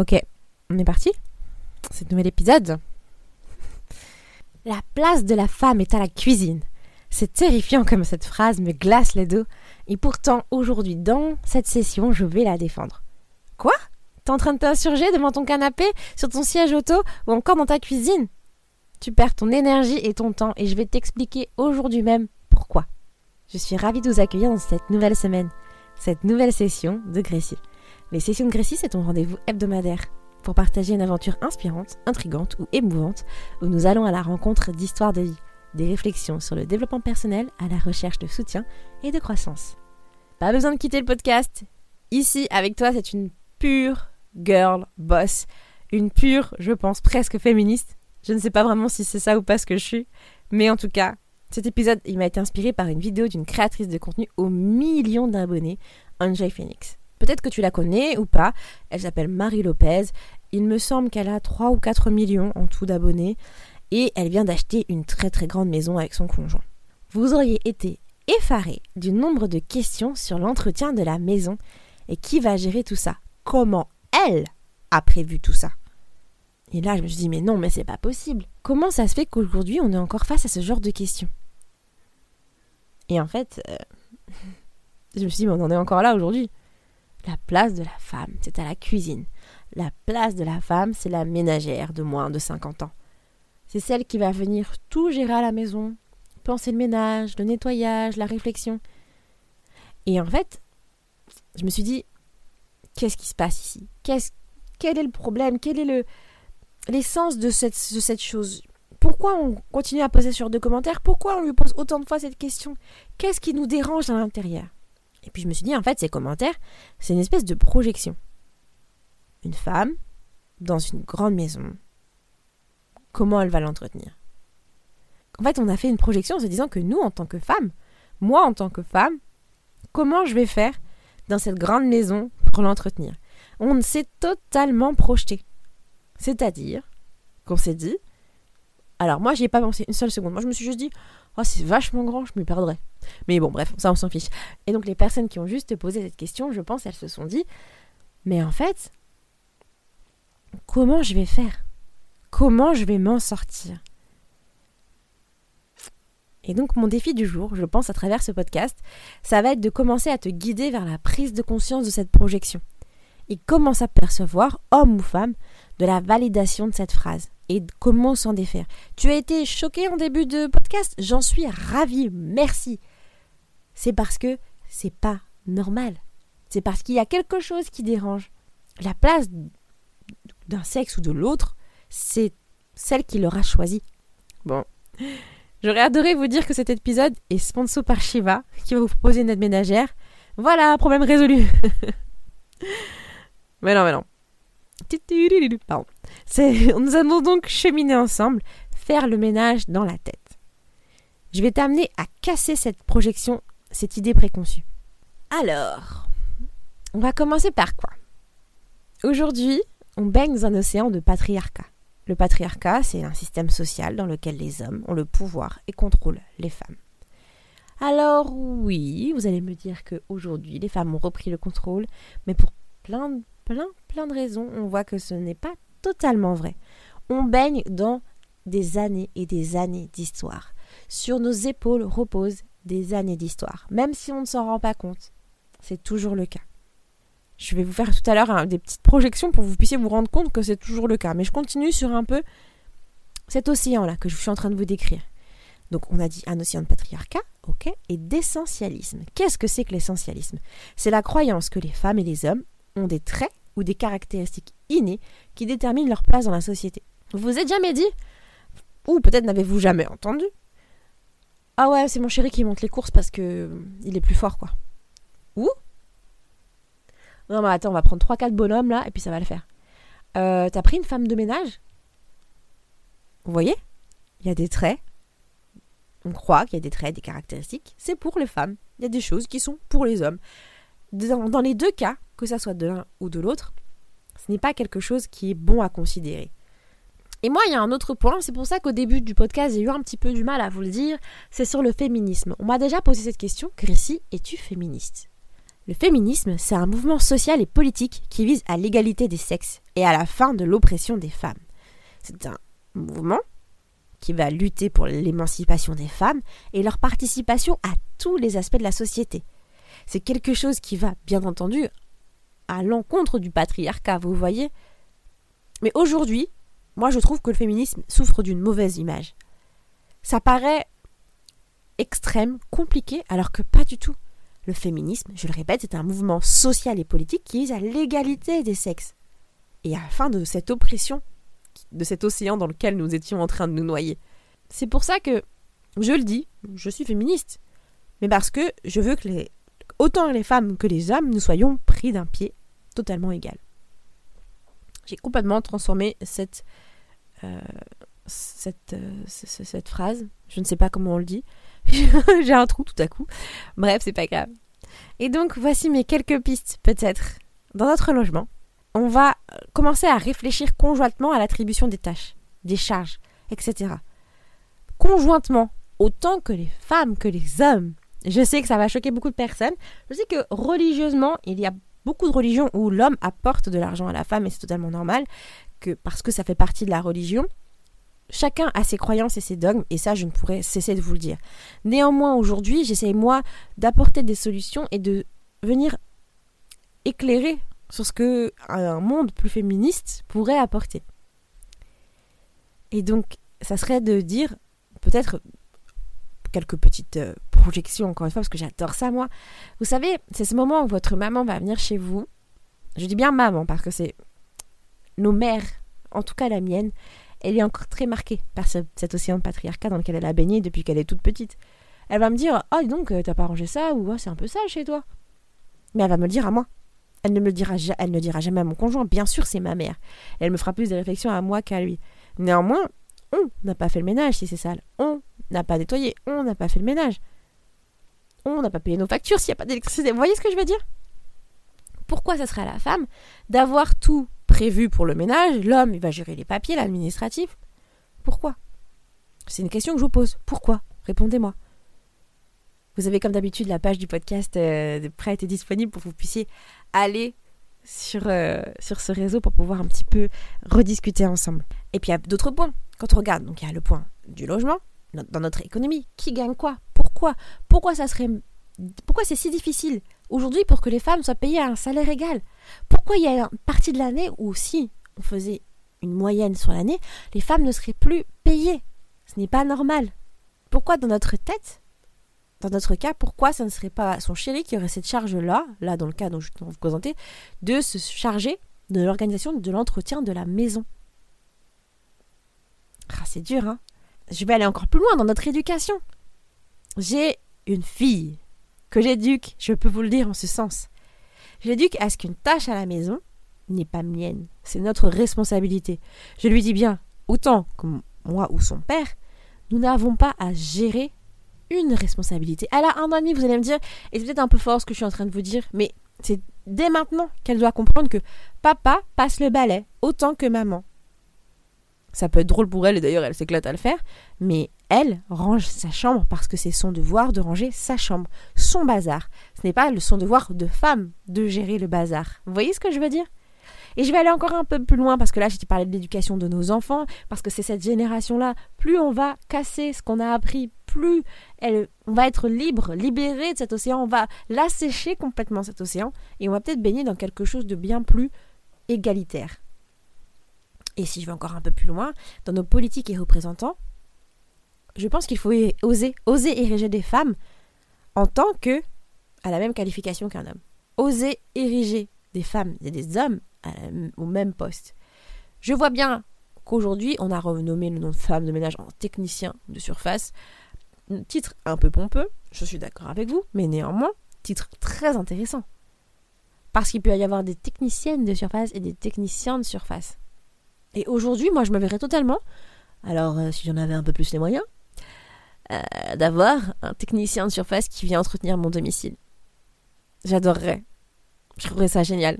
Ok, on est parti C'est nouvel épisode. La place de la femme est à la cuisine. C'est terrifiant comme cette phrase me glace les dos. Et pourtant, aujourd'hui, dans cette session, je vais la défendre. Quoi? T'es en train de t'insurger devant ton canapé, sur ton siège auto ou encore dans ta cuisine? Tu perds ton énergie et ton temps et je vais t'expliquer aujourd'hui même pourquoi. Je suis ravie de vous accueillir dans cette nouvelle semaine, cette nouvelle session de Grécie. Les sessions de Grécie, c'est ton rendez-vous hebdomadaire pour partager une aventure inspirante, intrigante ou émouvante où nous allons à la rencontre d'histoires de vie, des réflexions sur le développement personnel à la recherche de soutien et de croissance. Pas besoin de quitter le podcast. Ici, avec toi, c'est une pure girl boss, une pure, je pense, presque féministe. Je ne sais pas vraiment si c'est ça ou pas ce que je suis, mais en tout cas, cet épisode, il m'a été inspiré par une vidéo d'une créatrice de contenu aux millions d'abonnés, Enjoy Phoenix. Peut-être que tu la connais ou pas. Elle s'appelle Marie Lopez. Il me semble qu'elle a 3 ou 4 millions en tout d'abonnés. Et elle vient d'acheter une très très grande maison avec son conjoint. Vous auriez été effaré du nombre de questions sur l'entretien de la maison et qui va gérer tout ça? Comment elle a prévu tout ça? Et là, je me suis dit, mais non, mais c'est pas possible. Comment ça se fait qu'aujourd'hui, on est encore face à ce genre de questions? Et en fait, euh, je me suis dit, mais on en est encore là aujourd'hui. La place de la femme, c'est à la cuisine. La place de la femme, c'est la ménagère de moins de 50 ans. C'est celle qui va venir tout gérer à la maison, penser le ménage, le nettoyage, la réflexion. Et en fait, je me suis dit, qu'est-ce qui se passe ici? Qu'est-ce, Quel est le problème? Quel est le, l'essence de cette, de cette chose? Pourquoi on continue à poser sur deux commentaires? Pourquoi on lui pose autant de fois cette question? Qu'est-ce qui nous dérange à l'intérieur? Et puis je me suis dit, en fait, ces commentaires, c'est une espèce de projection. Une femme, dans une grande maison, comment elle va l'entretenir? En fait, on a fait une projection en se disant que nous, en tant que femmes, moi en tant que femme, comment je vais faire dans cette grande maison pour l'entretenir? On s'est totalement projeté. C'est-à-dire qu'on s'est dit, alors moi, j'y ai pas pensé une seule seconde. Moi, je me suis juste dit, oh, c'est vachement grand, je m'y perdrais. Mais bon, bref, ça, on s'en fiche. Et donc, les personnes qui ont juste posé cette question, je pense, elles se sont dit, mais en fait, comment je vais faire? Comment je vais m'en sortir? Et donc mon défi du jour, je pense à travers ce podcast, ça va être de commencer à te guider vers la prise de conscience de cette projection. Et comment s'apercevoir, homme ou femme, de la validation de cette phrase et comment s'en défaire. Tu as été choqué en début de podcast? J'en suis ravie, merci. C'est parce que c'est pas normal. C'est parce qu'il y a quelque chose qui dérange. La place d'un sexe ou de l'autre, c'est celle qui l'aura choisi. Bon. J'aurais adoré vous dire que cet épisode est sponsor par Shiva, qui va vous proposer une aide ménagère. Voilà, problème résolu. mais non, mais non. Nous allons donc cheminer ensemble, faire le ménage dans la tête. Je vais t'amener à casser cette projection, cette idée préconçue. Alors, on va commencer par quoi? Aujourd'hui, on baigne dans un océan de patriarcat. Le patriarcat, c'est un système social dans lequel les hommes ont le pouvoir et contrôlent les femmes. Alors oui, vous allez me dire que aujourd'hui les femmes ont repris le contrôle, mais pour plein plein, plein de raisons, on voit que ce n'est pas totalement vrai. On baigne dans des années et des années d'histoire. Sur nos épaules reposent des années d'histoire, même si on ne s'en rend pas compte. C'est toujours le cas. Je vais vous faire tout à l'heure hein, des petites projections pour que vous puissiez vous rendre compte que c'est toujours le cas. Mais je continue sur un peu cet océan-là que je suis en train de vous décrire. Donc on a dit un océan de patriarcat, ok, et d'essentialisme. Qu'est-ce que c'est que l'essentialisme? C'est la croyance que les femmes et les hommes ont des traits ou des caractéristiques innées qui déterminent leur place dans la société. Vous vous êtes jamais dit, ou peut-être n'avez-vous jamais entendu, ah ouais, c'est mon chéri qui monte les courses parce que euh, il est plus fort, quoi. Ou Non, mais attends, on va prendre 3-4 bonhommes là et puis ça va le faire. Euh, T'as pris une femme de ménage? Vous voyez? Il y a des traits. On croit qu'il y a des traits, des caractéristiques. C'est pour les femmes. Il y a des choses qui sont pour les hommes. dans les deux cas, que ça soit de l'un ou de l'autre, ce n'est pas quelque chose qui est bon à considérer. Et moi, il y a un autre point, c'est pour ça qu'au début du podcast, j'ai eu un petit peu du mal à vous le dire, c'est sur le féminisme. On m'a déjà posé cette question, Gracie, es-tu féministe? Le féminisme, c'est un mouvement social et politique qui vise à l'égalité des sexes et à la fin de l'oppression des femmes. C'est un mouvement qui va lutter pour l'émancipation des femmes et leur participation à tous les aspects de la société. C'est quelque chose qui va, bien entendu, à l'encontre du patriarcat, vous voyez. Mais aujourd'hui, moi je trouve que le féminisme souffre d'une mauvaise image. Ça paraît extrême, compliqué, alors que pas du tout. Le féminisme, je le répète, c'est un mouvement social et politique qui vise à l'égalité des sexes et à la fin de cette oppression, de cet océan dans lequel nous étions en train de nous noyer. C'est pour ça que, je le dis, je suis féministe, mais parce que je veux que les, autant les femmes que les hommes, nous soyons pris d'un pied totalement égal. J'ai complètement transformé cette, euh, euh, cette phrase, je ne sais pas comment on le dit, j'ai un trou tout à coup. Bref, c'est pas grave. Et donc, voici mes quelques pistes, peut-être. Dans notre logement, on va commencer à réfléchir conjointement à l'attribution des tâches, des charges, etc. Conjointement, autant que les femmes que les hommes. Je sais que ça va choquer beaucoup de personnes. Je sais que religieusement, il y a beaucoup de religions où l'homme apporte de l'argent à la femme et c'est totalement normal que parce que ça fait partie de la religion. Chacun a ses croyances et ses dogmes, et ça, je ne pourrais cesser de vous le dire. Néanmoins, aujourd'hui, j'essaie, moi, d'apporter des solutions et de venir éclairer sur ce que un monde plus féministe pourrait apporter. Et donc, ça serait de dire, peut-être, quelques petites projections, encore une fois, parce que j'adore ça, moi. Vous savez, c'est ce moment où votre maman va venir chez vous. Je dis bien maman, parce que c'est nos mères, en tout cas la mienne, elle est encore très marquée par cet océan de patriarcat dans lequel elle a baigné depuis qu'elle est toute petite. Elle va me dire Ah, donc, euh, t'as pas rangé ça ou oh, c'est un peu sale chez toi. Mais elle va me le dire à moi. Elle ne me le dira, elle ne dira jamais à mon conjoint. Bien sûr, c'est ma mère. Elle me fera plus de réflexions à moi qu'à lui. Néanmoins, on n'a pas fait le ménage si c'est sale. On n'a pas nettoyé. On n'a pas fait le ménage. On n'a pas payé nos factures s'il n'y a pas d'électricité. Vous voyez ce que je veux dire? Pourquoi ça serait à la femme d'avoir tout prévu pour le ménage, l'homme il va gérer les papiers, l'administratif. Pourquoi? C'est une question que je vous pose. Pourquoi? Répondez-moi. Vous avez comme d'habitude la page du podcast euh, prête et disponible pour que vous puissiez aller sur, euh, sur ce réseau pour pouvoir un petit peu rediscuter ensemble. Et puis il y a d'autres points. Quand on regarde, donc il y a le point du logement, dans notre économie, qui gagne quoi? Pourquoi Pourquoi ça serait pourquoi c'est si difficile aujourd'hui pour que les femmes soient payées à un salaire égal? Pourquoi il y a une partie de l'année où si on faisait une moyenne sur l'année, les femmes ne seraient plus payées? Ce n'est pas normal. Pourquoi dans notre tête, dans notre cas, pourquoi ça ne serait pas son chéri qui aurait cette charge-là, là dans le cas dont je vous présenter, de se charger de l'organisation de l'entretien de la maison? Ah, C'est dur, hein Je vais aller encore plus loin dans notre éducation. J'ai une fille que j'éduque, je peux vous le dire en ce sens. J'éduque à ce qu'une tâche à la maison n'est pas mienne, c'est notre responsabilité. Je lui dis bien, autant que moi ou son père, nous n'avons pas à gérer une responsabilité. Elle a un an et demi, vous allez me dire, et c'est peut-être un peu fort ce que je suis en train de vous dire, mais c'est dès maintenant qu'elle doit comprendre que papa passe le balai autant que maman. Ça peut être drôle pour elle, et d'ailleurs elle s'éclate à le faire, mais elle range sa chambre parce que c'est son devoir de ranger sa chambre, son bazar. Ce n'est pas le son devoir de femme de gérer le bazar. Vous voyez ce que je veux dire? Et je vais aller encore un peu plus loin parce que là, j'ai parlé de l'éducation de nos enfants, parce que c'est cette génération-là. Plus on va casser ce qu'on a appris, plus elle, on va être libre, libéré de cet océan, on va l'assécher complètement cet océan, et on va peut-être baigner dans quelque chose de bien plus égalitaire. Et si je vais encore un peu plus loin, dans nos politiques et représentants, je pense qu'il faut oser, oser ériger des femmes en tant que à la même qualification qu'un homme. Oser ériger des femmes et des hommes au même poste. Je vois bien qu'aujourd'hui, on a renommé le nom de femme de ménage en technicien de surface. Titre un peu pompeux, je suis d'accord avec vous, mais néanmoins, titre très intéressant. Parce qu'il peut y avoir des techniciennes de surface et des techniciens de surface. Et aujourd'hui, moi, je me verrais totalement, alors euh, si j'en avais un peu plus les moyens, euh, d'avoir un technicien de surface qui vient entretenir mon domicile. J'adorerais. Je trouverais ça génial.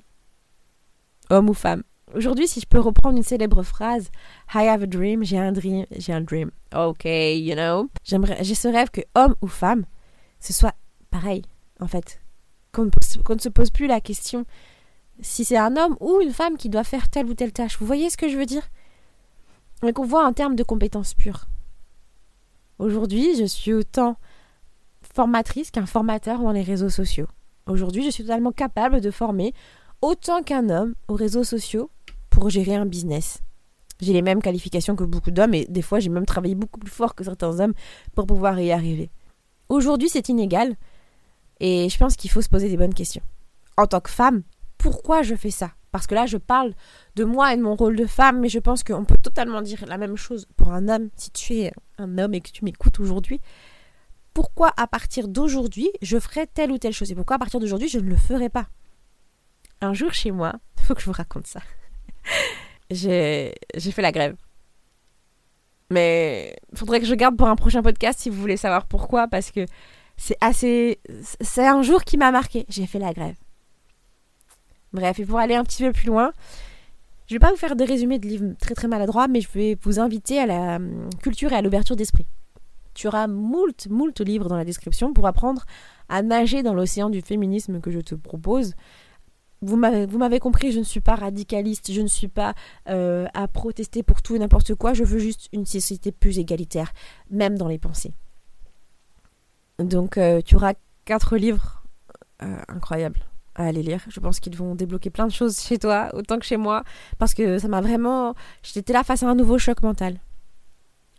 Homme ou femme. Aujourd'hui, si je peux reprendre une célèbre phrase, I have a dream, j'ai un dream, j'ai un dream. Ok, you know. J'aimerais, j'ai ce rêve que homme ou femme, ce soit pareil, en fait. qu'on ne, se pose plus la question si c'est un homme ou une femme qui doit faire telle ou telle tâche. Vous voyez ce que je veux dire? Et qu'on voit en termes de compétences pures. Aujourd'hui, je suis autant formatrice qu'un formateur dans les réseaux sociaux. Aujourd'hui, je suis totalement capable de former autant qu'un homme aux réseaux sociaux pour gérer un business. J'ai les mêmes qualifications que beaucoup d'hommes et des fois j'ai même travaillé beaucoup plus fort que certains hommes pour pouvoir y arriver. Aujourd'hui c'est inégal et je pense qu'il faut se poser des bonnes questions. En tant que femme, pourquoi je fais ça? Parce que là je parle de moi et de mon rôle de femme, mais je pense qu'on peut totalement dire la même chose pour un homme si tu es un homme et que tu m'écoutes aujourd'hui. Pourquoi à partir d'aujourd'hui je ferai telle ou telle chose? Et pourquoi à partir d'aujourd'hui je ne le ferai pas? Un jour chez moi, il faut que je vous raconte ça j'ai fait la grève. Mais faudrait que je garde pour un prochain podcast si vous voulez savoir pourquoi, parce que c'est assez. C'est un jour qui m'a marqué. J'ai fait la grève. Bref, et pour aller un petit peu plus loin, je vais pas vous faire des résumés de livres très très maladroits, mais je vais vous inviter à la hum, culture et à l'ouverture d'esprit. Tu auras moult, moult livres dans la description pour apprendre à nager dans l'océan du féminisme que je te propose vous m'avez compris, je ne suis pas radicaliste, je ne suis pas euh, à protester pour tout et n'importe quoi, je veux juste une société plus égalitaire, même dans les pensées. Donc euh, tu auras quatre livres euh, incroyables à lire. Je pense qu'ils vont débloquer plein de choses chez toi, autant que chez moi, parce que ça m'a vraiment... J'étais là face à un nouveau choc mental.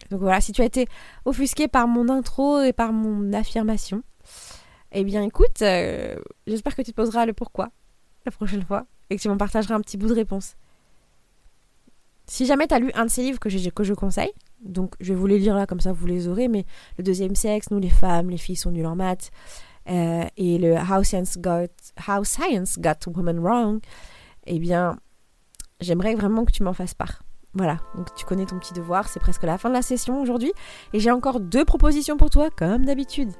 Donc voilà, si tu as été offusqué par mon intro et par mon affirmation, eh bien écoute, j'espère que tu te poseras le pourquoi la prochaine fois et que tu m'en partageras un petit bout de réponse. Si jamais tu as lu un de ces livres que, que je conseille, donc je vais vous les lire là comme ça vous les aurez, mais le deuxième sexe, nous les femmes, les filles sont nulles en maths, euh, et le How Science Got, How Science Got Women Wrong, eh bien, j'aimerais vraiment que tu m'en fasses part. Voilà, donc tu connais ton petit devoir, c'est presque la fin de la session aujourd'hui, et j'ai encore deux propositions pour toi, comme d'habitude.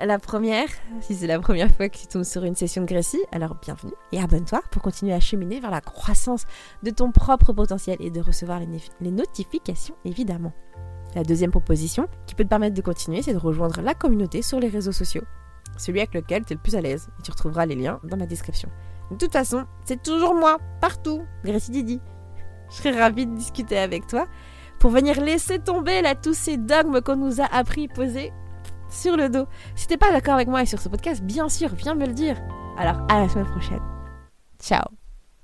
La première, si c'est la première fois que tu tombes sur une session de Grécie, alors bienvenue et abonne-toi pour continuer à cheminer vers la croissance de ton propre potentiel et de recevoir les, notifications évidemment. La deuxième proposition qui peut te permettre de continuer, c'est de rejoindre la communauté sur les réseaux sociaux, celui avec lequel tu es le plus à l'aise, et tu retrouveras les liens dans la description. De toute façon, c'est toujours moi, partout, Grécie Didi. Je serais ravie de discuter avec toi pour venir laisser tomber là tous ces dogmes qu'on nous a appris poser sur le dos. Si t'es pas d'accord avec moi et sur ce podcast, bien sûr, viens me le dire. Alors à la semaine prochaine. Ciao